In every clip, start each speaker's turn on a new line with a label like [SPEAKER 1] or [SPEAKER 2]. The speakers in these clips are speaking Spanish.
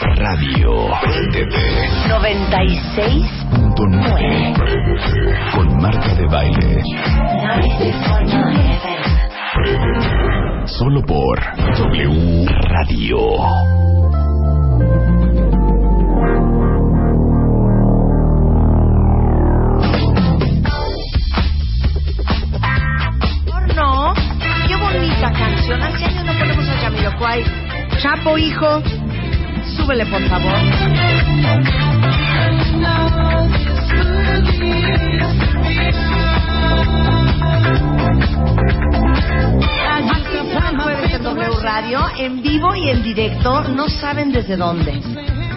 [SPEAKER 1] Radio. Préndete.
[SPEAKER 2] 96.
[SPEAKER 1] Con Marta de Baile.
[SPEAKER 3] 96.9.
[SPEAKER 1] Solo por W Radio.
[SPEAKER 2] No, qué bonita canción. Hace años no ponemos a Jamiroquai. Chapo, hijo, súbele por favor. W Radio, en vivo y en directo, no saben desde dónde.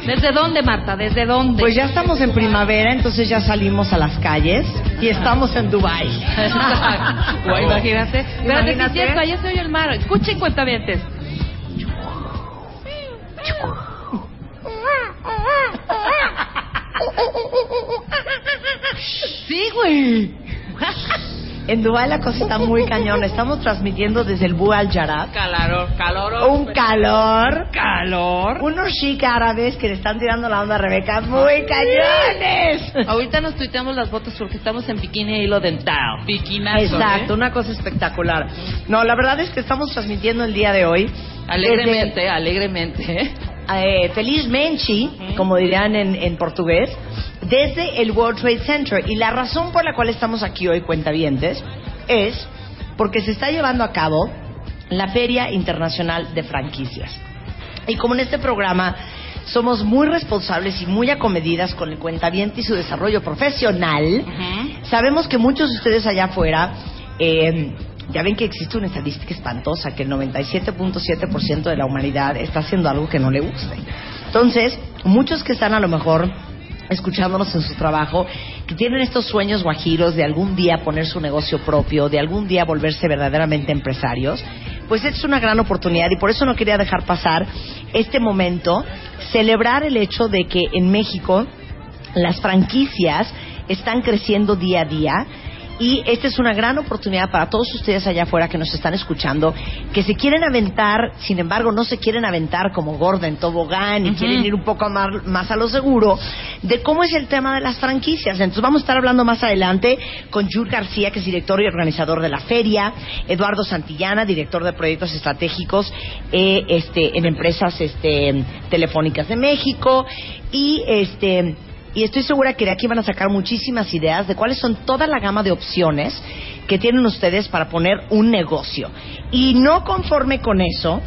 [SPEAKER 4] ¿Desde dónde, Marta? ¿Desde dónde?
[SPEAKER 2] Pues ya estamos en primavera, entonces ya salimos a las calles y estamos en.
[SPEAKER 4] Guay, imagínate. Pero
[SPEAKER 2] Imagínate.
[SPEAKER 4] es cierto, allá se oye el mar. Escuchen cuentavientes. Sí, güey.
[SPEAKER 2] En Dubai la cosa está muy cañón. Estamos transmitiendo desde el Bu Al Jarab.
[SPEAKER 4] Calor, calor.
[SPEAKER 2] Un calor.
[SPEAKER 4] calor.
[SPEAKER 2] Unos chic árabes que le están tirando la onda a Rebeca muy cañones.
[SPEAKER 4] Ahorita nos tuiteamos las fotos porque estamos en bikini e hilo dental. Bikinazo.
[SPEAKER 2] Exacto, una cosa espectacular. No, la verdad es que estamos transmitiendo el día de hoy.
[SPEAKER 4] Alegremente, alegremente.
[SPEAKER 2] Eh, felizmente, como dirían en, en portugués, desde el World Trade Center. Y la razón por la cual estamos aquí hoy, cuentavientes, es porque se está llevando a cabo la Feria Internacional de Franquicias. Y como en este programa somos muy responsables y muy acomedidas con el cuentaviente y su desarrollo profesional, sabemos que muchos de ustedes allá afuera, eh, ya ven que existe una estadística espantosa, que el 97.7% de la humanidad está haciendo algo que no le guste. Entonces, muchos que están a lo mejor escuchándonos en su trabajo, que tienen estos sueños guajiros de algún día poner su negocio propio, de algún día volverse verdaderamente empresarios, pues es una gran oportunidad y por eso no quería dejar pasar este momento, celebrar el hecho de que en México las franquicias están creciendo día a día y esta es una gran oportunidad para todos ustedes allá afuera que nos están escuchando, que se quieren aventar, sin embargo no se quieren aventar como gorda en tobogán y quieren ir un poco más, más a lo seguro, de cómo es el tema de las franquicias. Entonces vamos a estar hablando más adelante con Jules García, que es director y organizador de la feria, Eduardo Santillana, director de proyectos estratégicos eh, este, en empresas este, telefónicas de México, y este y estoy segura que de aquí van a sacar muchísimas ideas de cuáles son toda la gama de opciones que tienen ustedes para poner un negocio. Y no conforme con eso,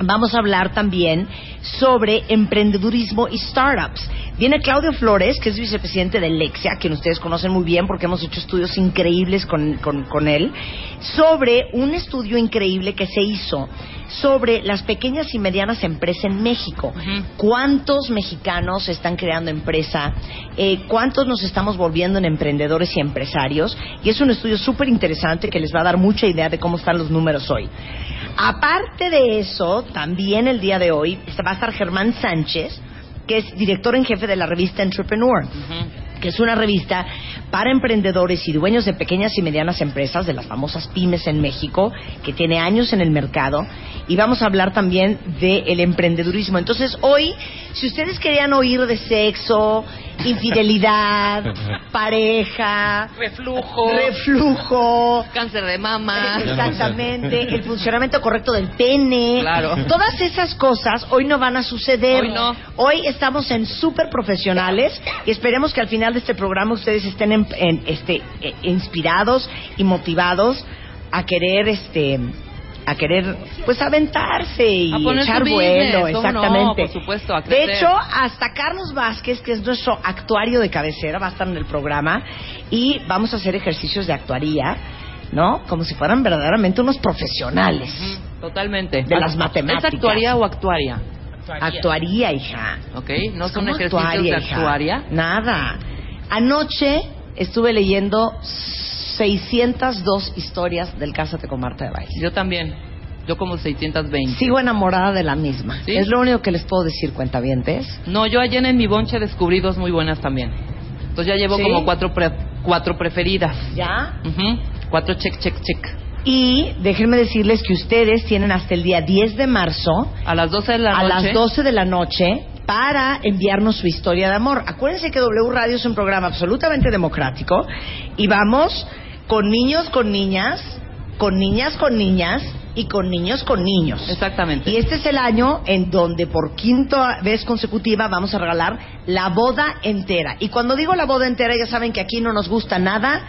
[SPEAKER 2] vamos a hablar también sobre emprendedurismo y startups. Viene Claudio Flores, que es vicepresidente de Lexia, que ustedes conocen muy bien porque hemos hecho estudios increíbles con, con- con él, sobre un estudio increíble que se hizo sobre las pequeñas y medianas empresas en México. ¿Cuántos mexicanos están creando empresa? Eh, ¿Cuántos nos estamos volviendo en emprendedores y empresarios? Y es un estudio súper interesante que les va a dar mucha idea de cómo están los números hoy. Aparte de eso, también el día de hoy va a estar Germán Sánchez, que es director en jefe de la revista Entrepreneur. que es una revista para emprendedores y dueños de pequeñas y medianas empresas, de las famosas pymes en México, que tiene años en el mercado. Y vamos a hablar también del emprendedurismo. Entonces, hoy, si ustedes querían oír de sexo, infidelidad, pareja,
[SPEAKER 4] Reflujo.
[SPEAKER 2] reflujo,
[SPEAKER 4] Cáncer de mama.
[SPEAKER 2] Exactamente, el funcionamiento correcto del pene.
[SPEAKER 4] Claro.
[SPEAKER 2] Todas esas cosas hoy no van a suceder.
[SPEAKER 4] Hoy no.
[SPEAKER 2] Hoy estamos en súper profesionales y esperemos que al final de este programa ustedes estén en- en, este, eh, inspirados y motivados a querer este a querer pues aventarse y
[SPEAKER 4] A poner
[SPEAKER 2] echar vuelo, exactamente.
[SPEAKER 4] Por supuesto, a
[SPEAKER 2] de hecho, hasta Carlos Vázquez, que es nuestro actuario de cabecera, va a estar en el programa y vamos a hacer ejercicios de actuaría, ¿no? Como si fueran verdaderamente unos profesionales.
[SPEAKER 4] Totalmente.
[SPEAKER 2] De las matemáticas.
[SPEAKER 4] ¿Es actuaría o actuaria?
[SPEAKER 2] Actuaría, hija.
[SPEAKER 4] ¿Ok? ¿No son
[SPEAKER 2] ¿Cómo
[SPEAKER 4] ejercicios
[SPEAKER 2] actuaria,
[SPEAKER 4] de
[SPEAKER 2] hija?
[SPEAKER 4] actuaria?
[SPEAKER 2] Nada. Anoche estuve leyendo 602 historias del Cásate con Marta de Baile.
[SPEAKER 4] Yo también. Yo como 620.
[SPEAKER 2] Sigo enamorada de la misma.
[SPEAKER 4] ¿Sí?
[SPEAKER 2] Es lo único que les puedo decir, cuentavientes.
[SPEAKER 4] No, yo ayer en mi bonche descubrí dos muy buenas también. Entonces ya llevo
[SPEAKER 2] ¿Sí?
[SPEAKER 4] como cuatro, pre- cuatro preferidas.
[SPEAKER 2] ¿Ya?
[SPEAKER 4] Ujú. Cuatro check, check, check.
[SPEAKER 2] Y déjenme decirles que ustedes tienen hasta el día 10 de marzo
[SPEAKER 4] A las 12 de la
[SPEAKER 2] a
[SPEAKER 4] noche.
[SPEAKER 2] las 12 de la noche para enviarnos su historia de amor. Acuérdense que W Radio es un programa absolutamente democrático y vamos con niños con niñas, con niñas con niñas y con niños con niños.
[SPEAKER 4] Exactamente.
[SPEAKER 2] Y este es el año en donde por quinta vez consecutiva vamos a regalar la boda entera. Y cuando digo la boda entera, ya saben que aquí no nos gusta nada,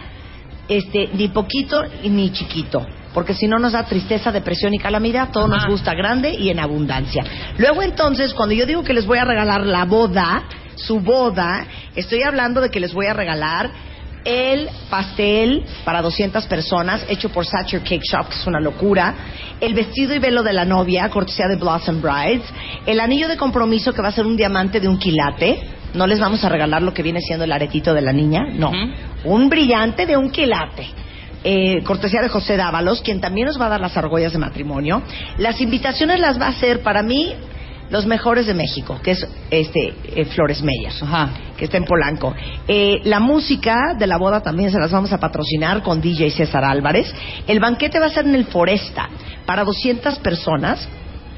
[SPEAKER 2] este, ni poquito ni chiquito. Porque si no nos da tristeza, depresión y calamidad, todo nos gusta grande y en abundancia. Luego entonces, cuando yo digo que les voy a regalar la boda, su boda, estoy hablando de que les voy a regalar el pastel para 200 personas hecho por Satcher Cake Shop, que es una locura, el vestido y velo de la novia, cortesía de Blossom Brides, el anillo de compromiso que va a ser un diamante de un quilate, no les vamos a regalar lo que viene siendo el aretito de la niña, no, un brillante de un quilate. Eh, cortesía de José Dávalos, quien también nos va a dar las argollas de matrimonio. Las invitaciones las va a hacer para mí los mejores de México, que es este eh, Flores Meyer
[SPEAKER 4] Ajá.
[SPEAKER 2] que está en Polanco. Eh, la música de la boda también se las vamos a patrocinar con DJ César Álvarez. El banquete va a ser en el Foresta para 200 personas.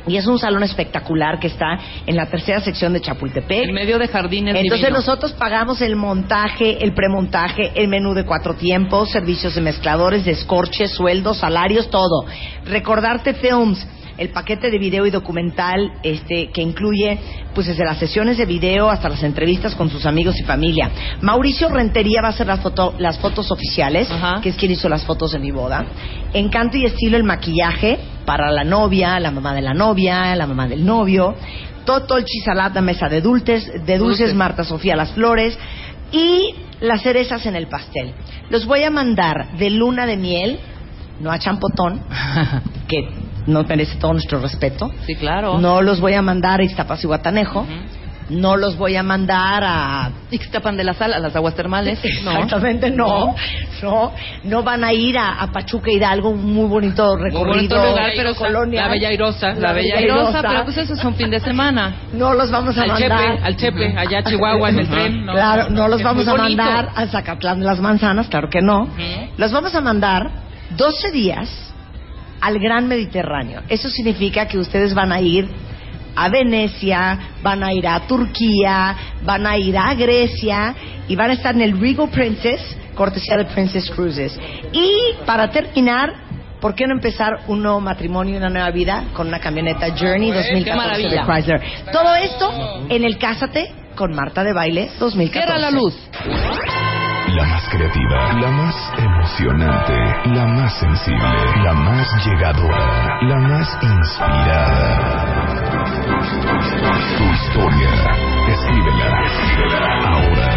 [SPEAKER 2] Y es un salón espectacular que está en la tercera sección de Chapultepec.
[SPEAKER 4] En medio de jardines
[SPEAKER 2] Entonces
[SPEAKER 4] divino.
[SPEAKER 2] nosotros pagamos el montaje, el premontaje, el menú de cuatro tiempos, servicios de mezcladores, descorches, sueldos, salarios, todo. Recordarte Films, el paquete de video y documental este que incluye pues desde las sesiones de video hasta las entrevistas con sus amigos y familia. Mauricio Rentería va a hacer las, foto- las fotos oficiales,
[SPEAKER 4] Ajá.
[SPEAKER 2] que es quien hizo las fotos de mi boda. Encanto y estilo el maquillaje para la novia, la mamá de la novia, la mamá del novio. Toto el chisalat, la mesa de dulces, de dulces,
[SPEAKER 4] Dulces.
[SPEAKER 2] Marta Sofía las flores y las cerezas en el pastel. Los voy a mandar de luna de miel, no a champotón, que no merece todo nuestro respeto.
[SPEAKER 4] sí, claro.
[SPEAKER 2] No los voy a mandar a Iztapas y Guatanejo.
[SPEAKER 4] Ujú.
[SPEAKER 2] No los voy a mandar a
[SPEAKER 4] Ixtapan de la Sal, a las aguas termales. No.
[SPEAKER 2] Exactamente, no. No, no van a ir a, a Pachuca Hidalgo, un muy bonito
[SPEAKER 4] Muy
[SPEAKER 2] recorrido.
[SPEAKER 4] bonito lugar, pero
[SPEAKER 2] colonia.
[SPEAKER 5] La Bella Airosa,
[SPEAKER 4] La Bella Airosa, pero pues eso es un fin de semana.
[SPEAKER 2] No los vamos a
[SPEAKER 5] al
[SPEAKER 2] mandar.
[SPEAKER 5] Chepe, al Chepe, allá a Chihuahua en el tren. ¿no?
[SPEAKER 2] Claro, no los vamos
[SPEAKER 5] muy
[SPEAKER 2] a mandar a Zacatlán de las Manzanas, claro que no. Los vamos a mandar 12 días al Gran Mediterráneo. Eso significa que ustedes van a ir a Venecia, van a ir a Turquía, van a ir a Grecia y van a estar en el Regal Princess, cortesía de Princess Cruises. Y para terminar, ¿por qué no empezar un nuevo matrimonio y una nueva vida con una camioneta Journey 2014 de
[SPEAKER 4] maravilla.
[SPEAKER 2] Chrysler? Todo esto en el Cásate con Marta de Baile 2014.
[SPEAKER 4] Cierra la luz.
[SPEAKER 1] La más creativa, la más emocionante, la más sensible, la más llegadora, la más inspirada. Tu historia, escríbela, ahora.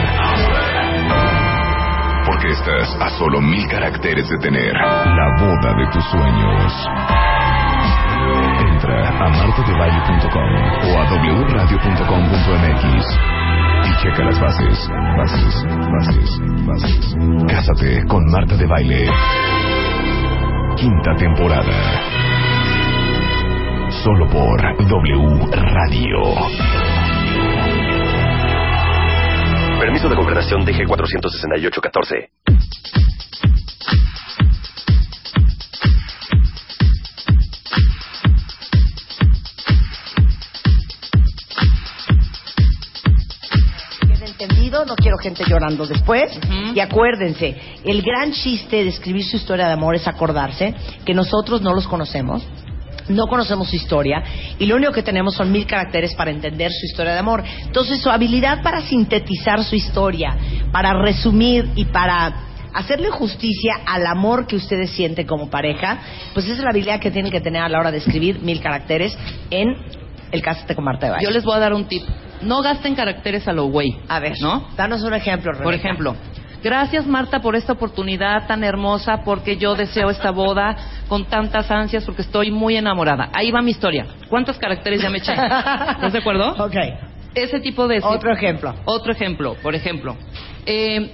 [SPEAKER 1] Porque estás a solo mil caracteres de tener la boda de tus sueños. Entra a martadebaile.com o a wradio.com.mx y checa las bases, bases, bases, bases. Cásate con Marta de Baile. Quinta temporada. Solo por W Radio.
[SPEAKER 6] Permiso de gobernación. DG 46814.
[SPEAKER 2] Quiero gente llorando después. Y acuérdense, el gran chiste de escribir su historia de amor es acordarse que nosotros no los conocemos. No conocemos su historia y lo único que tenemos son mil caracteres para entender su historia de amor. Entonces, su habilidad para sintetizar su historia, para resumir y para hacerle justicia al amor que ustedes sienten como pareja, pues esa es la habilidad que tienen que tener a la hora de escribir mil caracteres en el Cásate con Marta de Baile.
[SPEAKER 4] Yo les voy a dar un tip. No gasten caracteres a lo güey.
[SPEAKER 2] A ver,
[SPEAKER 4] ¿no?
[SPEAKER 2] danos un ejemplo,
[SPEAKER 4] Por
[SPEAKER 2] Rebeca.
[SPEAKER 4] ejemplo, gracias Marta por esta oportunidad tan hermosa porque yo deseo esta boda con tantas ansias porque estoy muy enamorada. Ahí va mi historia. ¿Cuántos caracteres ya me eché? ¿Estás de acuerdo?
[SPEAKER 2] Ok.
[SPEAKER 4] Ese tipo de...
[SPEAKER 2] Otro ejemplo.
[SPEAKER 4] Otro ejemplo, por ejemplo. eh,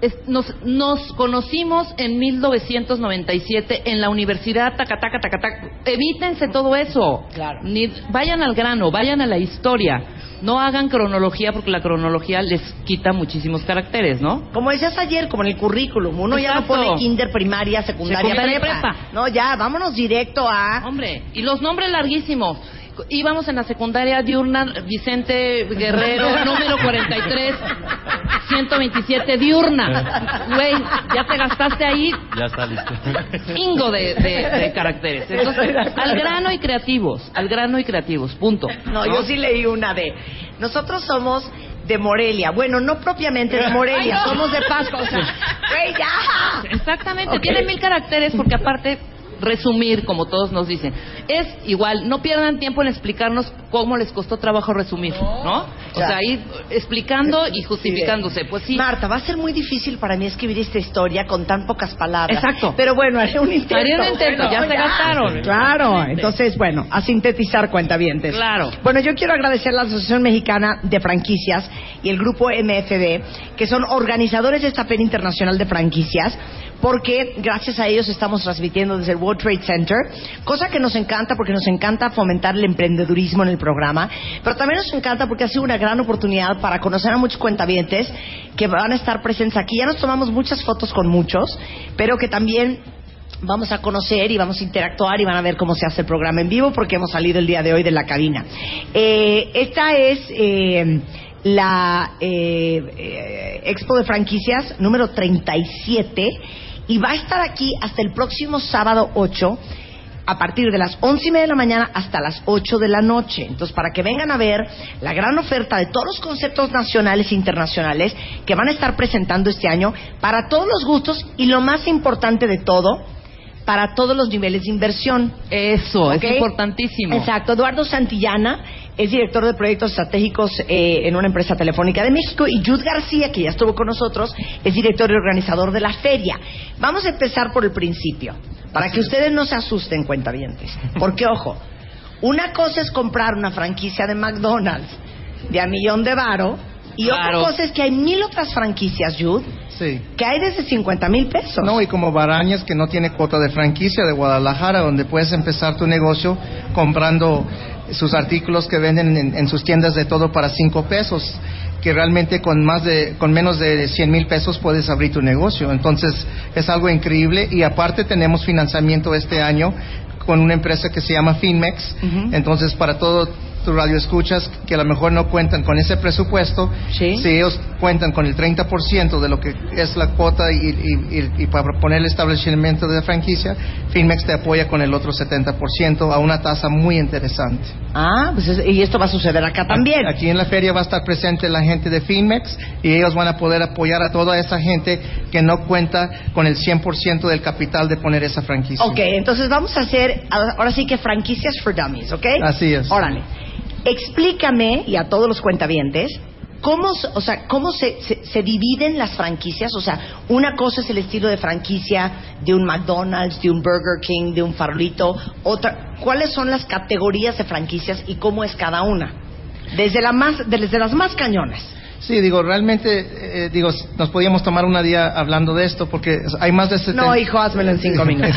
[SPEAKER 4] es- nos, nos conocimos en 1997 en la universidad, tacataca, tacataca. Evítense todo eso.
[SPEAKER 2] Claro.
[SPEAKER 4] Ni, vayan al grano, vayan a la historia. No hagan cronología porque la cronología les quita muchísimos caracteres, ¿no?
[SPEAKER 2] Como decías ayer, como en el currículum, uno ya no pone kinder, primaria, secundaria,
[SPEAKER 4] Secundaria y
[SPEAKER 2] prepa.
[SPEAKER 4] prepa.
[SPEAKER 2] No, ya, vámonos directo a...
[SPEAKER 4] Hombre, y los nombres larguísimos. Íbamos en la secundaria diurna Vicente Guerrero, número 43, 127 diurna. Güey, ya te gastaste ahí
[SPEAKER 7] Ya está listo.
[SPEAKER 4] Ingo de, de- de caracteres. Entonces, al grano y creativos, al grano y creativos, punto.
[SPEAKER 2] No, yo sí leí una de... Nosotros somos de Morelia. Bueno, no propiamente de Morelia,
[SPEAKER 4] Ay, no.
[SPEAKER 2] somos de Pasco. O sea, güey, ya.
[SPEAKER 4] Exactamente, tiene mil caracteres porque aparte resumir, como todos nos dicen, es igual, no pierdan tiempo en explicarnos cómo les costó trabajo resumir, ¿no? O
[SPEAKER 2] Ya.
[SPEAKER 4] sea, ir explicando y justificándose. Pues sí.
[SPEAKER 2] Marta, va a ser muy difícil para mí escribir esta historia con tan pocas palabras.
[SPEAKER 4] Exacto.
[SPEAKER 2] Pero bueno, haré un intento.
[SPEAKER 4] Haré un intento, ya se gastaron.
[SPEAKER 2] Claro, entonces, bueno, a sintetizar cuentavientes.
[SPEAKER 4] Claro.
[SPEAKER 2] Bueno, yo quiero agradecer a la Asociación Mexicana de Franquicias y el grupo MFD, que son organizadores de esta Feria Internacional de Franquicias, porque gracias a ellos estamos transmitiendo desde el World Trade Center, cosa que nos encanta porque nos encanta fomentar el emprendedurismo en el programa, pero también nos encanta porque ha sido una gran oportunidad para conocer a muchos cuentavientes que van a estar presentes aquí. Ya nos tomamos muchas fotos con muchos, pero que también vamos a conocer y vamos a interactuar y van a ver cómo se hace el programa en vivo porque hemos salido el día de hoy de la cabina. Eh, esta es eh, la eh, eh, Expo de Franquicias número 37 y va a estar aquí hasta el próximo sábado 8 a partir de las once y media de la mañana hasta las 8 de la noche. Entonces, para que vengan a ver la gran oferta de todos los conceptos nacionales e internacionales que van a estar presentando este año para todos los gustos y lo más importante de todo, para todos los niveles de inversión.
[SPEAKER 4] Eso,
[SPEAKER 2] ¿Ok?
[SPEAKER 4] es importantísimo.
[SPEAKER 2] Exacto. Eduardo Santillana es director de proyectos estratégicos eh, en una empresa telefónica de México y Jude García, que ya estuvo con nosotros, es director y organizador de la feria. Vamos a empezar por el principio, para que ustedes no se asusten, cuentavientes. Porque, ojo, una cosa es comprar una franquicia de McDonald's de a millón de varo y
[SPEAKER 4] Claro.
[SPEAKER 2] otra cosa es que hay mil otras franquicias, Jude,
[SPEAKER 8] Sí.
[SPEAKER 2] que hay desde 50 mil pesos.
[SPEAKER 8] No, y como Barañas, que no tiene cuota de franquicia de Guadalajara, donde puedes empezar tu negocio comprando sus artículos que venden en, en sus tiendas de todo para cinco pesos, que realmente con más de, con menos de 100 mil pesos puedes abrir tu negocio. Entonces, es algo increíble y aparte tenemos financiamiento este año con una empresa que se llama Finmex. Entonces, para todo tu radio escuchas que a lo mejor no cuentan con ese presupuesto,
[SPEAKER 2] Sí.
[SPEAKER 8] si ellos cuentan con el 30% de lo que es la cuota y, y- y- y para poner el establecimiento de la franquicia, Finmex te apoya con el otro 70% a una tasa muy interesante.
[SPEAKER 2] Ah, pues es- y esto va a suceder acá también.
[SPEAKER 8] Aquí en la feria va a estar presente la gente de Finmex y ellos van a poder apoyar a toda esa gente que no cuenta con el 100% del capital de poner esa franquicia.
[SPEAKER 2] Ok, entonces vamos a hacer, ahora sí que franquicias for dummies, ¿ok?
[SPEAKER 8] Así es.
[SPEAKER 2] Órale. Explícame, y a todos los cuentavientes, ¿cómo, o sea, cómo se, se- se dividen las franquicias? O sea, una cosa es el estilo de franquicia de un McDonald's, de un Burger King, de un Farolito. Otra, ¿cuáles son las categorías de franquicias y cómo es cada una? Desde, la más, desde las más cañonas.
[SPEAKER 8] Sí, digo, realmente, eh, digo, nos podíamos tomar una día hablando de esto porque hay más de 70...
[SPEAKER 2] No, hijo, házmelo en cinco minutos.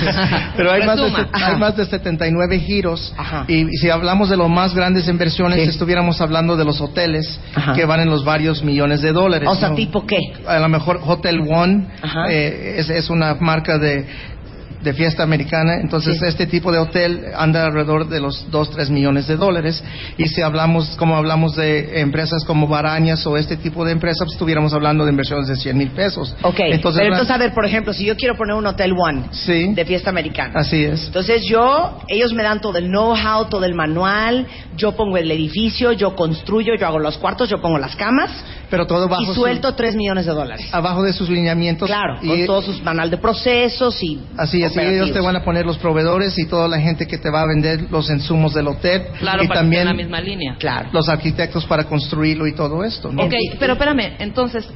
[SPEAKER 8] Pero hay más, de, hay más de 79 giros
[SPEAKER 2] Ajá.
[SPEAKER 8] y, y si hablamos de los más grandes inversiones,
[SPEAKER 2] Sí.
[SPEAKER 8] estuviéramos hablando de los hoteles
[SPEAKER 2] Ajá.
[SPEAKER 8] que van en los varios millones de dólares.
[SPEAKER 2] O sea,
[SPEAKER 8] ¿no?
[SPEAKER 2] ¿tipo qué?
[SPEAKER 8] A lo mejor Hotel One eh, es, es una marca de, de fiesta americana, entonces
[SPEAKER 2] Sí.
[SPEAKER 8] este tipo de hotel anda alrededor de los 2, 3 millones de dólares. Y si hablamos, como hablamos de empresas como Barañas o este tipo de empresas, pues, estuviéramos hablando de inversiones de 100 mil pesos.
[SPEAKER 2] Ok,
[SPEAKER 8] entonces,
[SPEAKER 2] pero entonces, a ver, por ejemplo, si yo quiero poner un Hotel One
[SPEAKER 8] Sí.
[SPEAKER 2] de fiesta americana.
[SPEAKER 8] Así es.
[SPEAKER 2] Entonces yo, ellos me dan todo el know-how, todo el manual, yo pongo el edificio, yo construyo, yo hago los cuartos, yo pongo las camas
[SPEAKER 8] Pero todo bajo
[SPEAKER 2] y
[SPEAKER 8] su-
[SPEAKER 2] suelto 3 millones de dólares.
[SPEAKER 8] abajo de sus lineamientos.
[SPEAKER 2] Claro,
[SPEAKER 8] y,
[SPEAKER 2] con todo su manual de procesos y
[SPEAKER 8] Así es, y ellos te van a poner los proveedores y toda la gente que te va a vender los insumos del hotel.
[SPEAKER 4] Claro,
[SPEAKER 8] y
[SPEAKER 4] para
[SPEAKER 8] también
[SPEAKER 4] que en la misma línea.
[SPEAKER 2] Claro.
[SPEAKER 8] los arquitectos para construirlo y todo esto. ¿no?
[SPEAKER 4] Ok, pero espérame, entonces,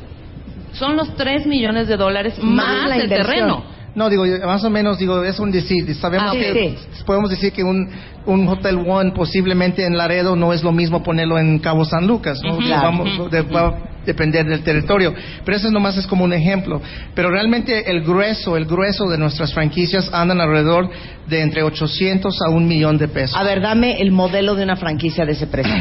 [SPEAKER 4] son los 3 millones de dólares más,
[SPEAKER 2] la
[SPEAKER 4] el terreno.
[SPEAKER 8] No, digo, más o menos, digo, es un decir. Sabemos
[SPEAKER 2] Ah,
[SPEAKER 8] que
[SPEAKER 2] sí.
[SPEAKER 8] podemos decir que un, un Hotel One posiblemente en Laredo no es lo mismo ponerlo en Cabo San Lucas, ¿no? Vamos- de- va depender del territorio. Pero eso nomás es como un ejemplo. Pero realmente el grueso, el grueso de nuestras franquicias andan alrededor de entre 800 a un millón de pesos.
[SPEAKER 2] A ver, dame el modelo de una franquicia de ese precio.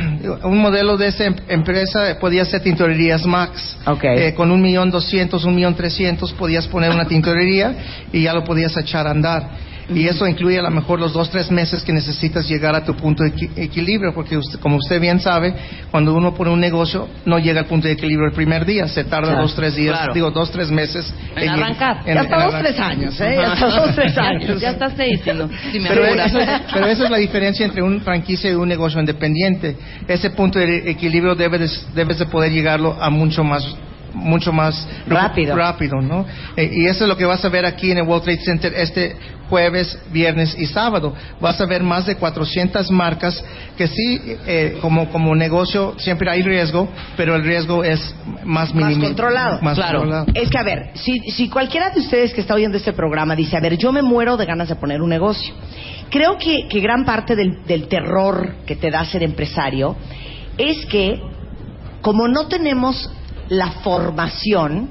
[SPEAKER 8] Un modelo de esa em- empresa podía ser tintorerías Max.
[SPEAKER 2] Ok.
[SPEAKER 8] Eh, con un millón doscientos, un millón trescientos podías poner una tintorería y ya lo podías echar a andar. Y eso incluye a lo mejor los dos, tres meses que necesitas llegar a tu punto de equi- equilibrio, porque usted- como usted bien sabe, cuando uno pone un negocio, no llega al punto de equilibrio el primer día, se tarda
[SPEAKER 2] Claro,
[SPEAKER 8] dos, tres días,
[SPEAKER 4] claro.
[SPEAKER 8] digo, dos, tres meses.
[SPEAKER 4] En arrancar.
[SPEAKER 2] Ya hasta dos, tres años, ¿eh? Ya hasta dos, tres años.
[SPEAKER 4] ya está si, si me
[SPEAKER 8] Pero eso, pero esa es la diferencia entre un franquicia y un negocio independiente. Ese punto de equilibrio debe de- debes de poder llegarlo a mucho más mucho más
[SPEAKER 2] Rápido.
[SPEAKER 8] rápido, ¿no? Eh, y eso es lo que vas a ver aquí en el World Trade Center este jueves, viernes y sábado. Vas a ver más de 400 marcas que sí, eh, como, como negocio siempre hay riesgo, pero el riesgo es más
[SPEAKER 2] Más
[SPEAKER 8] minimi-
[SPEAKER 2] controlado.
[SPEAKER 8] Más
[SPEAKER 4] Claro.
[SPEAKER 8] controlado.
[SPEAKER 2] Es que, a ver, si, si cualquiera de ustedes que está oyendo este programa dice, a ver, yo me muero de ganas de poner un negocio, creo que, que gran parte del, del terror que te da ser empresario es que, como no tenemos la formación,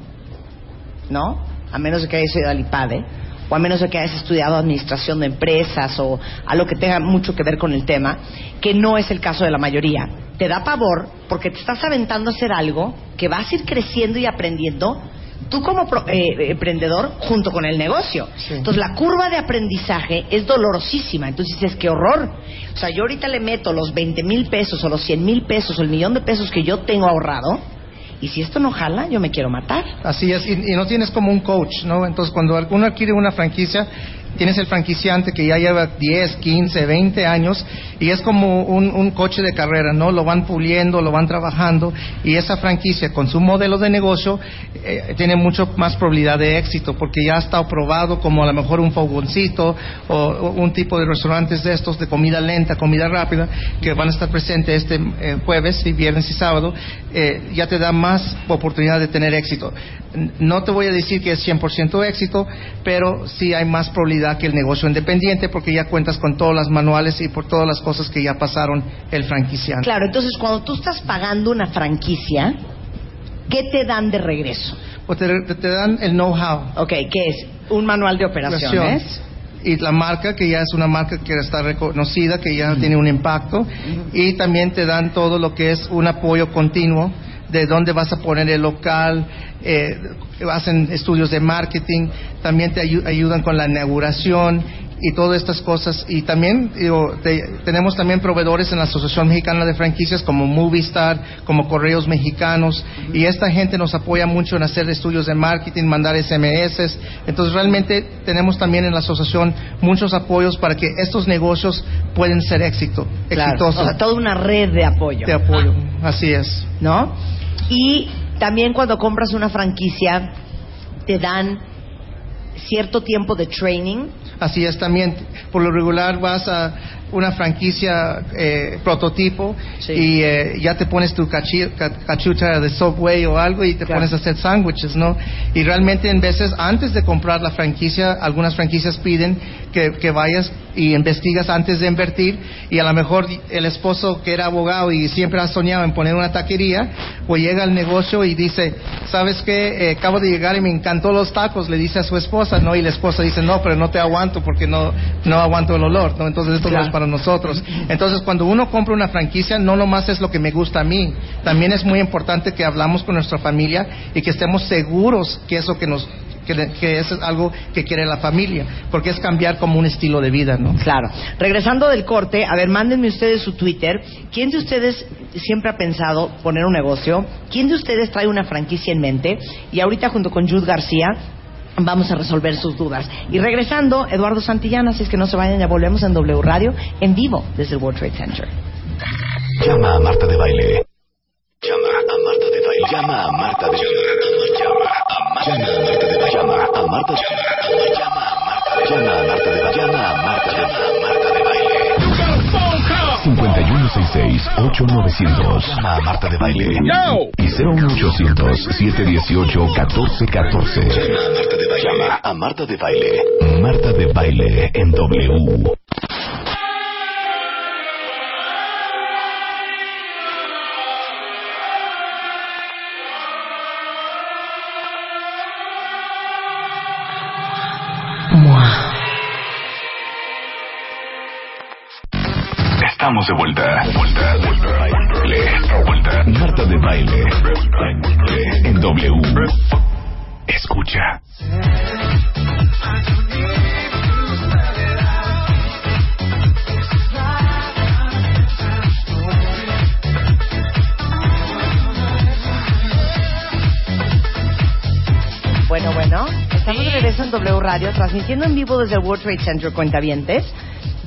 [SPEAKER 2] ¿no? A menos de que hayas ido al IPADE, o a menos de que hayas estudiado administración de empresas o algo que tenga mucho que ver con el tema, que no es el caso de la mayoría. Te da pavor porque te estás aventando a hacer algo que vas a ir creciendo y aprendiendo tú como pro- eh, emprendedor junto con el negocio.
[SPEAKER 8] Sí.
[SPEAKER 2] Entonces la curva de aprendizaje es dolorosísima. Entonces dices, qué horror. O sea, yo ahorita le meto los 20 mil pesos o los 100 mil pesos o el millón de pesos que yo tengo ahorrado y si esto no jala, yo me quiero matar.
[SPEAKER 8] Así es, y, no tienes como un coach, ¿no? Entonces, cuando uno adquiere una franquicia, tienes el franquiciante que ya lleva 10, 15, 20 años y es como un, coche de carrera, ¿no? Lo van puliendo, lo van trabajando y esa franquicia con su modelo de negocio eh, tiene mucho más probabilidad de éxito porque ya ha estado probado como a lo mejor un fogoncito o, un tipo de restaurantes de estos de comida lenta, comida rápida que van a estar presentes este eh, jueves y viernes y sábado, eh, ya te da más oportunidad de tener éxito. No te voy a decir que es 100% éxito, pero sí hay más probabilidad que el negocio independiente porque ya cuentas con todas las manuales y por todas las cosas que ya pasaron el franquiciante.
[SPEAKER 2] Claro, entonces cuando tú estás pagando una franquicia, ¿qué te dan de regreso?
[SPEAKER 8] O te, te- te dan el know-how.
[SPEAKER 2] Ok, ¿qué es? Un manual de operaciones.
[SPEAKER 8] Y la marca, que ya es una marca que está reconocida, que ya tiene un impacto. Y también te dan todo lo que es un apoyo continuo de dónde vas a poner el local, eh, hacen estudios de marketing, también te ayu- ayudan con la inauguración y todas estas cosas. Y también digo, te- tenemos también proveedores en la Asociación Mexicana de Franquicias como Movistar, como Correos Mexicanos, y esta gente nos apoya mucho en hacer estudios de marketing, mandar SMS. Entonces realmente tenemos también en la asociación muchos apoyos para que estos negocios pueden ser éxito,
[SPEAKER 2] Claro,
[SPEAKER 8] exitosos
[SPEAKER 2] O sea, toda una red de apoyo.
[SPEAKER 8] de apoyo. Así es.
[SPEAKER 2] ¿No? Y también cuando compras una franquicia, te dan cierto tiempo de training
[SPEAKER 8] así es también. Por lo regular vas a una franquicia eh, prototipo
[SPEAKER 2] Sí.
[SPEAKER 8] y eh, ya te pones tu cachi- cachucha de Subway o algo y te
[SPEAKER 2] Claro.
[SPEAKER 8] pones a hacer sándwiches, ¿no? Y realmente en veces antes de comprar la franquicia, algunas franquicias piden que, que vayas y investigas antes de invertir y a lo mejor el esposo que era abogado y siempre ha soñado en poner una taquería, pues llega al negocio y dice, ¿sabes qué? Eh, acabo de llegar y me encantó los tacos, le dice a su esposa, ¿no? Y la esposa dice, no, pero no te aguanto porque no, no aguanto el olor, ¿no? Entonces esto no
[SPEAKER 2] Claro.
[SPEAKER 8] es para nosotros. Entonces cuando uno compra una franquicia, no nomás es lo que me gusta a mí, también es muy importante que hablamos con nuestra familia y que estemos seguros que es que nos que eso es algo que quiere la familia, porque es cambiar como un estilo de vida, ¿no?
[SPEAKER 2] Claro. Regresando del corte, a ver, mándenme ustedes su Twitter. ¿Quién de ustedes siempre ha pensado poner un negocio? ¿Quién de ustedes trae una franquicia en mente? Y ahorita junto con Jude García vamos a resolver sus dudas. Y regresando, Eduardo Santillana, si es que no se vayan, ya volvemos en W Radio en vivo desde el World Trade Center.
[SPEAKER 1] Llama a Marta de Baile. Llama a Marta de Baile. Llama a Marta de Baile. Llama a Marta de Baile. Llama a Marta de Baile. Llama a Marta de Baile. Llama a Marta de Baile. Llama a Marta de Baile. 5166-8900. Llama a Marta de Baile. Y 01800-718-1414. Llama a Marta de Baile. Llama a Marta de Baile. Marta de Baile en W.
[SPEAKER 2] transmitiendo en vivo desde el World Trade Center Cuentavientes.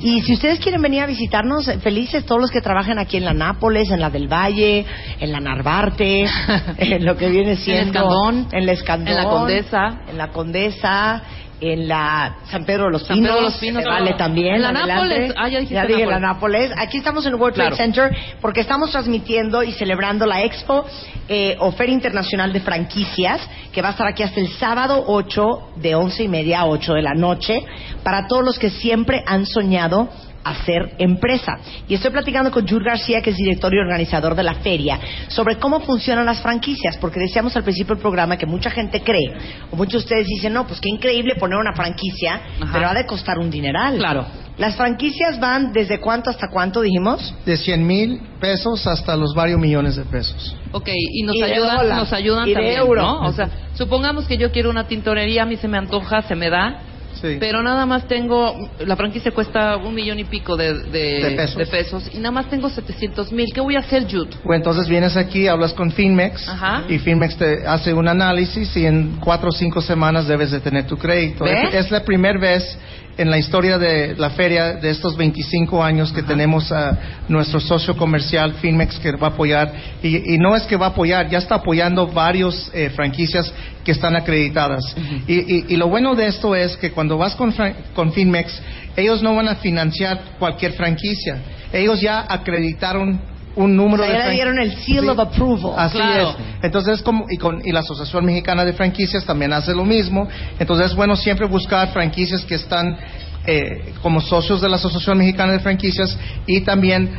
[SPEAKER 2] Y si ustedes quieren venir a visitarnos, felices todos los que trabajan aquí en la Nápoles, en la del Valle, en la Narvarte, en lo que viene siendo...
[SPEAKER 4] Escandón,
[SPEAKER 2] En la Escandón.
[SPEAKER 4] en la Condesa.
[SPEAKER 2] En la Condesa, en la San Pedro de los Pinos.
[SPEAKER 4] Pedro de los Pinos,
[SPEAKER 2] se vale
[SPEAKER 4] no.
[SPEAKER 2] también.
[SPEAKER 4] En la
[SPEAKER 2] adelante.
[SPEAKER 4] Nápoles. Ah, ya dijiste
[SPEAKER 2] dije la
[SPEAKER 4] Nápoles.
[SPEAKER 2] Nápoles. Aquí estamos en el World Trade
[SPEAKER 4] Claro.
[SPEAKER 2] Center porque estamos transmitiendo y celebrando la Expo eh, o Feria Internacional de Franquicias que va a estar aquí hasta el sábado 8 de 11 y media a 8 de la noche para todos los que siempre han soñado hacer empresa. Y estoy platicando con Jude García, que es director y organizador de la feria, sobre cómo funcionan las franquicias, porque decíamos al principio del programa que mucha gente cree, o muchos de ustedes dicen, no, pues qué increíble poner una franquicia,
[SPEAKER 4] Ajá.
[SPEAKER 2] pero ha de costar un dineral.
[SPEAKER 4] Claro.
[SPEAKER 2] Las franquicias van desde cuánto hasta cuánto, dijimos?
[SPEAKER 8] De 100 mil pesos hasta los varios millones de pesos.
[SPEAKER 4] Ok, y nos
[SPEAKER 2] Y
[SPEAKER 4] ayudan, nos ayudan
[SPEAKER 2] y de
[SPEAKER 4] también,
[SPEAKER 2] euro.
[SPEAKER 4] ¿no? O sea, supongamos que yo quiero una tintorería, a mí se me antoja, se me da,
[SPEAKER 8] Sí.
[SPEAKER 4] pero nada más tengo, la franquicia cuesta un millón y pico de, de,
[SPEAKER 8] De pesos.
[SPEAKER 4] de pesos, y nada más tengo 700 mil. ¿Qué voy a hacer, Jude?
[SPEAKER 8] Bueno, entonces vienes aquí, hablas con Finmex
[SPEAKER 4] Ajá.
[SPEAKER 8] y Finmex te hace un análisis y en cuatro o cinco semanas debes de tener tu crédito. Es la primera vez en la historia de la feria de estos 25 años que tenemos a nuestro socio comercial Finmex que va a apoyar y, y no es que va a apoyar, ya está apoyando varios eh, franquicias que están acreditadas. y, y- y lo bueno de esto es que cuando vas con, fran- con Finmex, ellos no van a financiar cualquier franquicia. Ellos ya acreditaron un número
[SPEAKER 2] O sea,
[SPEAKER 8] de
[SPEAKER 2] ya le dieron el seal of approval.
[SPEAKER 8] Así
[SPEAKER 4] Claro.
[SPEAKER 8] es. Entonces, como, y, con, y la Asociación Mexicana de Franquicias también hace lo mismo. Entonces, es bueno siempre buscar franquicias que están eh, como socios de la Asociación Mexicana de Franquicias y también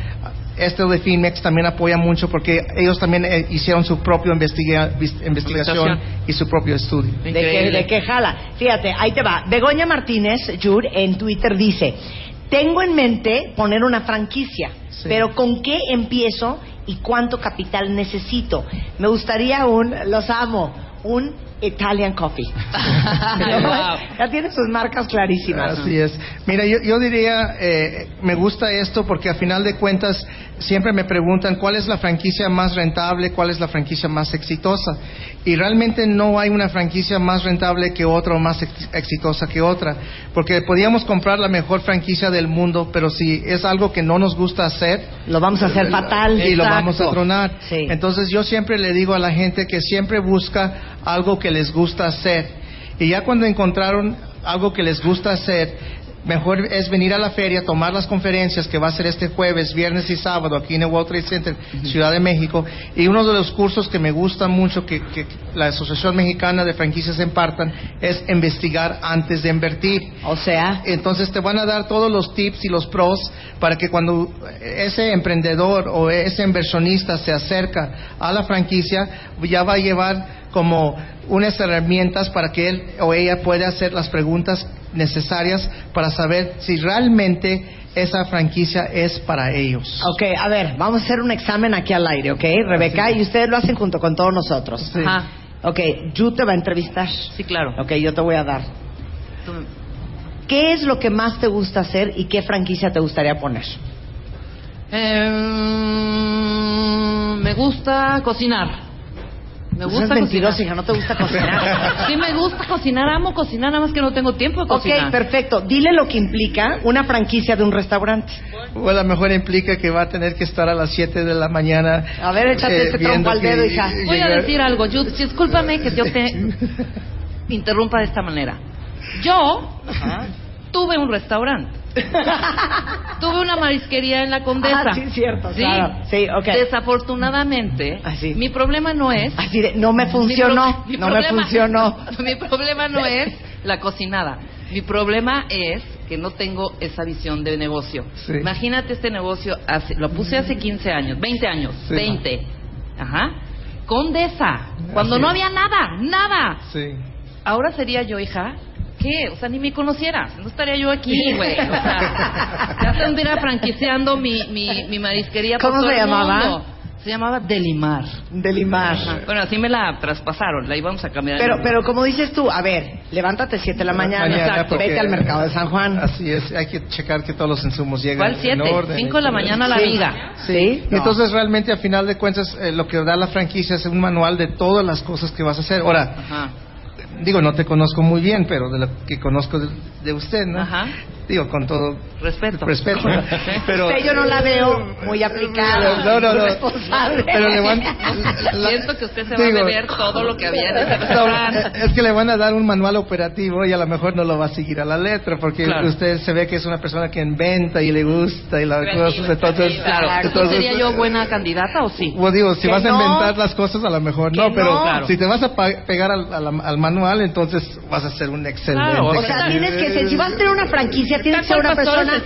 [SPEAKER 8] este de Finmex también apoya mucho porque ellos también eh, hicieron su propia investiga- investigación y su propio estudio.
[SPEAKER 2] ¿De qué,
[SPEAKER 4] Increíble.
[SPEAKER 2] ¿De qué jala? Fíjate, ahí te va. Begoña Martínez, Jude, en Twitter dice, tengo en mente poner una franquicia,
[SPEAKER 8] Sí.
[SPEAKER 2] pero ¿con qué empiezo y cuánto capital necesito? Me gustaría un, los amo, un Italian Coffee.
[SPEAKER 4] Wow.
[SPEAKER 2] Ya tiene sus marcas clarísimas.
[SPEAKER 8] Así es. Mira, yo, yo diría, eh, me gusta esto porque a final de cuentas siempre me preguntan cuál es la franquicia más rentable, cuál es la franquicia más exitosa. Y realmente no hay una franquicia más rentable que otra o más ex- exitosa que otra. Porque podíamos comprar la mejor franquicia del mundo, pero si es algo que no nos gusta hacer,
[SPEAKER 2] Lo vamos a hacer fatal.
[SPEAKER 8] y lo vamos a tronar.
[SPEAKER 2] Sí.
[SPEAKER 8] Entonces yo siempre le digo a la gente que siempre busca algo que les gusta hacer. Y ya cuando encontraron algo que les gusta hacer, mejor es venir a la feria, tomar las conferencias que va a ser este jueves, viernes y sábado aquí en el World Trade Center, Ciudad de México. Y uno de los cursos que me gusta mucho que, que la Asociación Mexicana de Franquicias impartan es investigar antes de invertir.
[SPEAKER 2] O sea,
[SPEAKER 8] Entonces te van a dar todos los tips y los pros para que cuando ese emprendedor o ese inversionista se acerca a la franquicia, ya va a llevar como unas herramientas para que él o ella pueda hacer las preguntas necesarias para saber si realmente esa franquicia es para ellos.
[SPEAKER 2] ok, a ver, vamos a hacer un examen aquí al aire, ¿ok? Rebeca, y ustedes lo hacen junto con todos nosotros.
[SPEAKER 8] Sí.
[SPEAKER 4] Ajá.
[SPEAKER 2] Ok, Yu te va a entrevistar.
[SPEAKER 4] Sí, claro.
[SPEAKER 2] Ok, yo te voy a dar.
[SPEAKER 4] Tú-
[SPEAKER 2] ¿Qué es lo que más te gusta hacer y qué franquicia te gustaría poner?
[SPEAKER 4] Eh, me gusta cocinar. Me gusta
[SPEAKER 2] es mentiroso,
[SPEAKER 4] cocinar.
[SPEAKER 2] hija, no te gusta cocinar.
[SPEAKER 4] Sí, me gusta cocinar, amo cocinar, nada más que no tengo tiempo de
[SPEAKER 2] ok,
[SPEAKER 4] cocinar.
[SPEAKER 2] perfecto. Dile lo que implica una franquicia de un restaurante.
[SPEAKER 8] O a lo mejor implica que va a tener que estar a las 7 de la mañana.
[SPEAKER 2] A ver, échate ese
[SPEAKER 8] viendo
[SPEAKER 2] trompo al dedo, hija.
[SPEAKER 4] Voy a
[SPEAKER 8] llegar-
[SPEAKER 4] decir algo, Jud, discúlpame que yo te interrumpa de esta manera. Yo tuve un restaurante. tuve una marisquería en la Condesa.
[SPEAKER 2] Ah, sí, cierto,
[SPEAKER 4] Sí.
[SPEAKER 2] claro. Sí, ok.
[SPEAKER 4] Desafortunadamente,
[SPEAKER 2] Ah, sí.
[SPEAKER 4] mi problema no es
[SPEAKER 2] Así de, no me funcionó,
[SPEAKER 4] mi pro- mi
[SPEAKER 2] no me
[SPEAKER 4] problema-
[SPEAKER 2] funcionó.
[SPEAKER 4] Mi problema no es la cocinada. Mi problema es que no tengo esa visión de negocio.
[SPEAKER 8] Sí.
[SPEAKER 4] Imagínate este negocio, hace, lo puse hace 15 años, 20 años,
[SPEAKER 8] Sí.
[SPEAKER 4] 20. Ajá. Condesa, cuando
[SPEAKER 8] Así
[SPEAKER 4] no había nada, nada.
[SPEAKER 8] Sí.
[SPEAKER 4] Ahora sería yo, hija, ¿qué? O sea, ni me conocieras. No estaría yo aquí, güey. O sea, ya tendría franquiciando mi, mi, mi marisquería por
[SPEAKER 2] ¿Cómo
[SPEAKER 4] todo
[SPEAKER 2] se
[SPEAKER 4] el
[SPEAKER 2] llamaba?
[SPEAKER 4] mundo. Se llamaba Delimar.
[SPEAKER 2] De limar.
[SPEAKER 4] Ajá. Bueno, así me la traspasaron, la íbamos a cambiar.
[SPEAKER 2] Pero, pero como dices tú, a ver, levántate 7 de la mañana,
[SPEAKER 8] Mañana, porque-
[SPEAKER 2] vete al mercado de San Juan.
[SPEAKER 8] Así es, hay que checar que todos los insumos lleguen
[SPEAKER 4] ¿Cuál
[SPEAKER 8] en
[SPEAKER 4] siete?
[SPEAKER 8] orden.
[SPEAKER 4] Cinco de la mañana la
[SPEAKER 2] Sí.
[SPEAKER 4] viga.
[SPEAKER 2] Sí.
[SPEAKER 8] Entonces realmente a final de cuentas eh, lo que da la franquicia es un manual de todas las cosas que vas a hacer. Ahora,
[SPEAKER 4] Ajá.
[SPEAKER 8] Digo, no te conozco muy bien, pero de lo que conozco de, de usted, ¿no?
[SPEAKER 4] Ajá.
[SPEAKER 8] Digo, con todo
[SPEAKER 4] Respeto.
[SPEAKER 8] respeto. pero
[SPEAKER 2] Usted yo no la veo muy aplicada,
[SPEAKER 8] No, no,
[SPEAKER 2] muy
[SPEAKER 8] no.
[SPEAKER 2] responsable.
[SPEAKER 8] Pero le van la-
[SPEAKER 4] Siento que usted se va
[SPEAKER 8] digo,
[SPEAKER 4] a beber todo lo que había en ese
[SPEAKER 8] no,
[SPEAKER 4] restaurante.
[SPEAKER 8] es que le van a dar un manual operativo y a lo mejor no lo va a seguir a la letra porque
[SPEAKER 4] Claro.
[SPEAKER 8] usted se ve que es una persona que inventa y le gusta y las cosas entonces
[SPEAKER 4] Claro.
[SPEAKER 8] entonces-
[SPEAKER 4] ¿Entonces sería yo buena candidata o sí?
[SPEAKER 8] Pues digo, si
[SPEAKER 2] Que
[SPEAKER 8] vas a
[SPEAKER 2] no.
[SPEAKER 8] inventar las cosas, a lo mejor no, pero
[SPEAKER 2] no.
[SPEAKER 4] Claro.
[SPEAKER 8] si te vas a pa- pegar al, al- al manual, entonces vas a ser un excelente.
[SPEAKER 4] Claro,
[SPEAKER 2] O sea, tienes que ser, si vas a tener una franquicia, tienes que ser una persona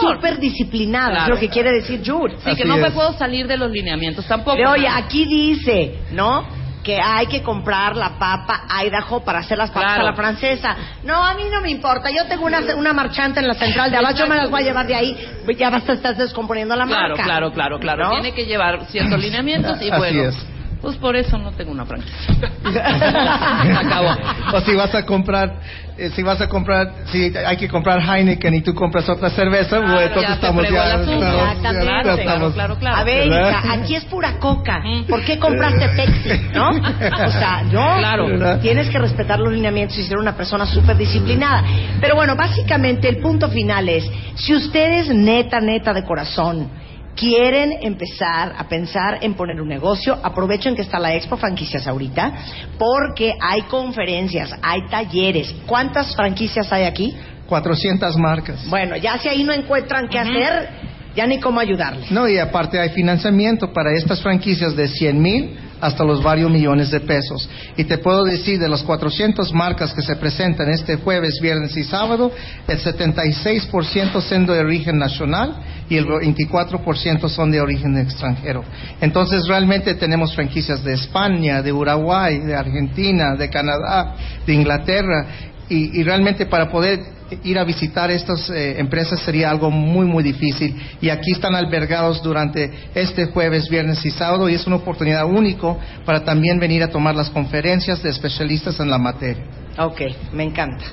[SPEAKER 2] súper disciplinada, es
[SPEAKER 4] Claro.
[SPEAKER 2] lo que quiere decir Jude.
[SPEAKER 4] Sí, que
[SPEAKER 8] Así
[SPEAKER 4] no me puedo salir de los lineamientos tampoco.
[SPEAKER 2] Oye, aquí dice, ¿no? Que hay que comprar la papa Idaho para hacer las papas
[SPEAKER 4] Claro.
[SPEAKER 2] a la francesa. No, a mí no me importa. Yo tengo una, una marchante en la central de abajo, yo me las voy a llevar de ahí. Ya basta, estás descomponiendo la
[SPEAKER 4] Claro,
[SPEAKER 2] marca.
[SPEAKER 4] claro, claro, claro.
[SPEAKER 2] ¿No?
[SPEAKER 4] Tiene que llevar ciertos lineamientos y
[SPEAKER 8] Así
[SPEAKER 4] bueno.
[SPEAKER 8] es.
[SPEAKER 4] Pues por eso no tengo una franquicia. Acabó.
[SPEAKER 8] O si vas a comprar, eh, si vas a comprar, si hay que comprar Heineken y tú compras otra cerveza,
[SPEAKER 4] Claro,
[SPEAKER 8] bueno, entonces
[SPEAKER 4] ya te
[SPEAKER 8] estamos ya, estamos-.
[SPEAKER 4] Claro,
[SPEAKER 8] estamos-
[SPEAKER 4] claro, claro.
[SPEAKER 2] A ver, hija, aquí es pura coca. ¿Por qué compraste Pepsi? ¿No? O sea, no.
[SPEAKER 4] Claro.
[SPEAKER 8] ¿Verdad?
[SPEAKER 2] Tienes que respetar los lineamientos y ser una persona súper disciplinada. Pero bueno, básicamente el punto final es, si ustedes neta, neta de corazón quieren empezar a pensar en poner un negocio, aprovechen que está la Expo Franquicias ahorita, porque hay conferencias, hay talleres. ¿Cuántas franquicias hay aquí?
[SPEAKER 8] 400 marcas.
[SPEAKER 2] Bueno, ya si ahí no encuentran qué hacer, ya ni cómo ayudarles.
[SPEAKER 8] No, y aparte hay financiamiento para estas franquicias de 100 mil hasta los varios millones de pesos. Y te puedo decir, de las 400 marcas que se presentan este jueves, viernes y sábado, el 76% son de origen nacional y el 24% son de origen extranjero. Entonces, realmente tenemos franquicias de España, de Uruguay, de Argentina, de Canadá, de Inglaterra. Y, y realmente para poder ir a visitar estas eh, empresas sería algo muy muy difícil y aquí están albergados durante este jueves, viernes y sábado y es una oportunidad único para también venir a tomar las conferencias de especialistas en la materia.
[SPEAKER 2] Ok, me encanta.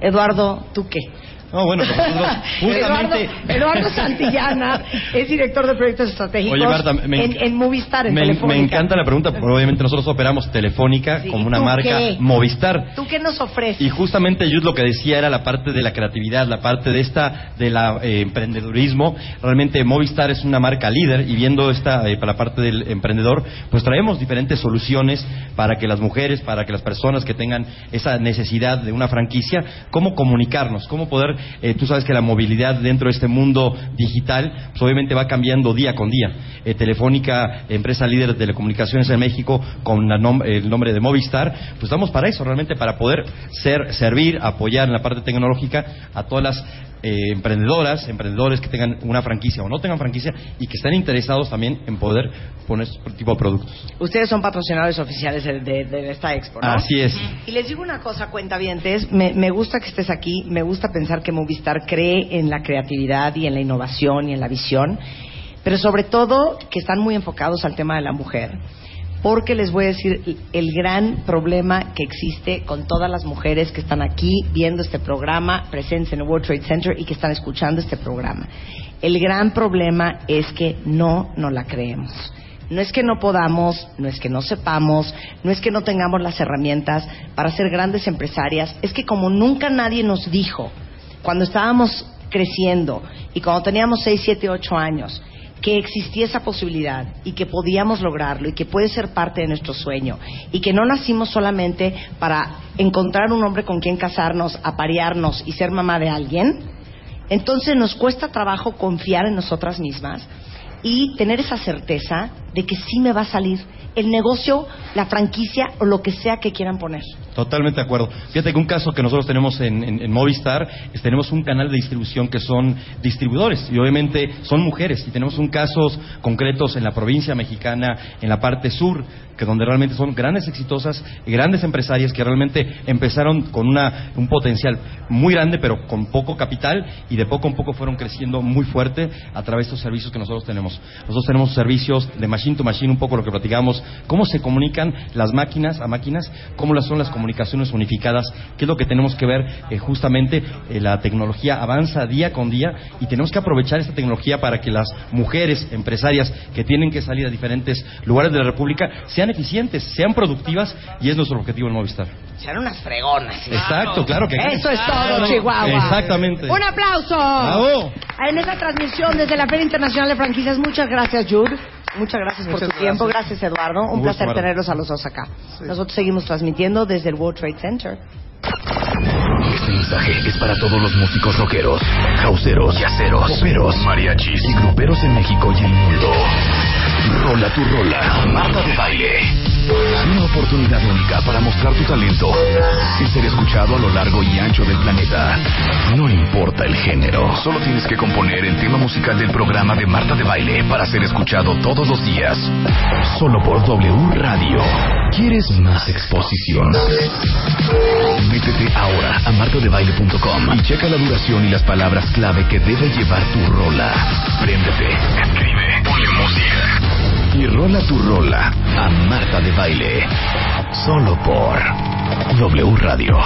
[SPEAKER 2] Eduardo, ¿tú qué?
[SPEAKER 7] No, bueno, pues justamente...
[SPEAKER 2] Eduardo, Eduardo Santillana es director de proyectos estratégicos
[SPEAKER 7] Oye, Marta, me-
[SPEAKER 2] en, en Movistar, en
[SPEAKER 7] Me,
[SPEAKER 2] Telefónica.
[SPEAKER 7] me encanta la pregunta, porque obviamente nosotros operamos Telefónica
[SPEAKER 2] Sí,
[SPEAKER 7] como una
[SPEAKER 2] ¿tú
[SPEAKER 7] marca
[SPEAKER 2] qué?
[SPEAKER 7] Movistar.
[SPEAKER 2] ¿Tú qué nos ofreces?
[SPEAKER 7] Y justamente Yud lo que decía era la parte de la creatividad, la parte de esta de la eh, emprendedurismo. Realmente Movistar es una marca líder y viendo esta eh, para la parte del emprendedor, pues traemos diferentes soluciones para que las mujeres, para que las personas que tengan esa necesidad de una franquicia, cómo comunicarnos, cómo poder eh, tú sabes que la movilidad dentro de este mundo digital, pues obviamente va cambiando día con día. Eh, Telefónica, empresa líder de telecomunicaciones en México, con la el nombre de Movistar, pues estamos para eso, realmente para poder ser, servir, apoyar en la parte tecnológica a todas las eh, emprendedoras, emprendedores que tengan una franquicia o no tengan franquicia y que estén interesados también en poder poner este tipo de productos.
[SPEAKER 2] Ustedes son patrocinadores oficiales de, de- de esta expo, ¿no?
[SPEAKER 7] Así es.
[SPEAKER 2] Y les digo una cosa, cuentavientes, me, me gusta que estés aquí, me gusta pensar que Movistar cree en la creatividad y en la innovación y en la visión, pero sobre todo que están muy enfocados al tema de la mujer. Porque les voy a decir el gran problema que existe con todas las mujeres que están aquí viendo este programa, presentes en el World Trade Center y que están escuchando este programa. El gran problema es que no nos la creemos. No es que no podamos, no es que no sepamos, no es que no tengamos las herramientas para ser grandes empresarias, es que como nunca nadie nos dijo cuando estábamos creciendo y cuando teníamos 6, 7, 8 años que existía esa posibilidad y que podíamos lograrlo y que puede ser parte de nuestro sueño y que no nacimos solamente para encontrar un hombre con quien casarnos, aparearnos y ser mamá de alguien, entonces nos cuesta trabajo confiar en nosotras mismas y tener esa certeza de que sí me va a salir el negocio, la franquicia o lo que sea que quieran poner.
[SPEAKER 7] Totalmente de acuerdo. Fíjate que un caso que nosotros tenemos en, en- en Movistar es tenemos un canal de distribución que son distribuidores y obviamente son mujeres y tenemos un casos concretos en la provincia mexicana, en la parte sur, que donde realmente son grandes exitosas grandes empresarias que realmente empezaron con una, un potencial muy grande pero con poco capital y de poco a poco fueron creciendo muy fuerte a través de estos servicios que nosotros tenemos. Nosotros tenemos servicios de machine to machine, un poco lo que platicamos, cómo se comunican las máquinas a máquinas, cómo las son las comunicaciones unificadas, qué es lo que tenemos que ver eh, justamente, eh, la tecnología avanza día con día y tenemos que aprovechar esta tecnología para que las mujeres empresarias que tienen que salir a diferentes lugares de la República sean eficientes, sean productivas y es nuestro objetivo en Movistar.
[SPEAKER 2] Sean unas fregonas.
[SPEAKER 7] Exacto, claro que
[SPEAKER 2] Eso es todo, Chihuahua.
[SPEAKER 7] Exactamente.
[SPEAKER 2] Un aplauso.
[SPEAKER 7] Bravo.
[SPEAKER 2] En esta transmisión desde la Feria Internacional de Franquicias, muchas gracias, Jude. Muchas gracias por
[SPEAKER 8] Muchas
[SPEAKER 2] tu tiempo.
[SPEAKER 8] gracias.
[SPEAKER 2] Gracias, Eduardo. Un
[SPEAKER 7] Un gusto,
[SPEAKER 2] placer
[SPEAKER 7] Eduardo.
[SPEAKER 2] tenerlos a los dos acá. Nosotros seguimos transmitiendo desde el World Trade Center.
[SPEAKER 1] Este mensaje es para todos los músicos rockeros, houseeros, yaceros, poperos, mariachis y gruperos en México y el mundo. Rola tu rola, Marta de Baile. Una oportunidad única para mostrar tu talento y ser escuchado a lo largo y ancho del planeta. No importa el género, solo tienes que componer el tema musical del programa de Marta de Baile para ser escuchado todos los días. Solo por W Radio. ¿Quieres más exposición? Métete ahora a martadebaile.com y checa la duración y las palabras clave que debe llevar tu rola. Préndete, escribe, ponle música y rola tu rola a Marta de Baile. Solo por W Radio.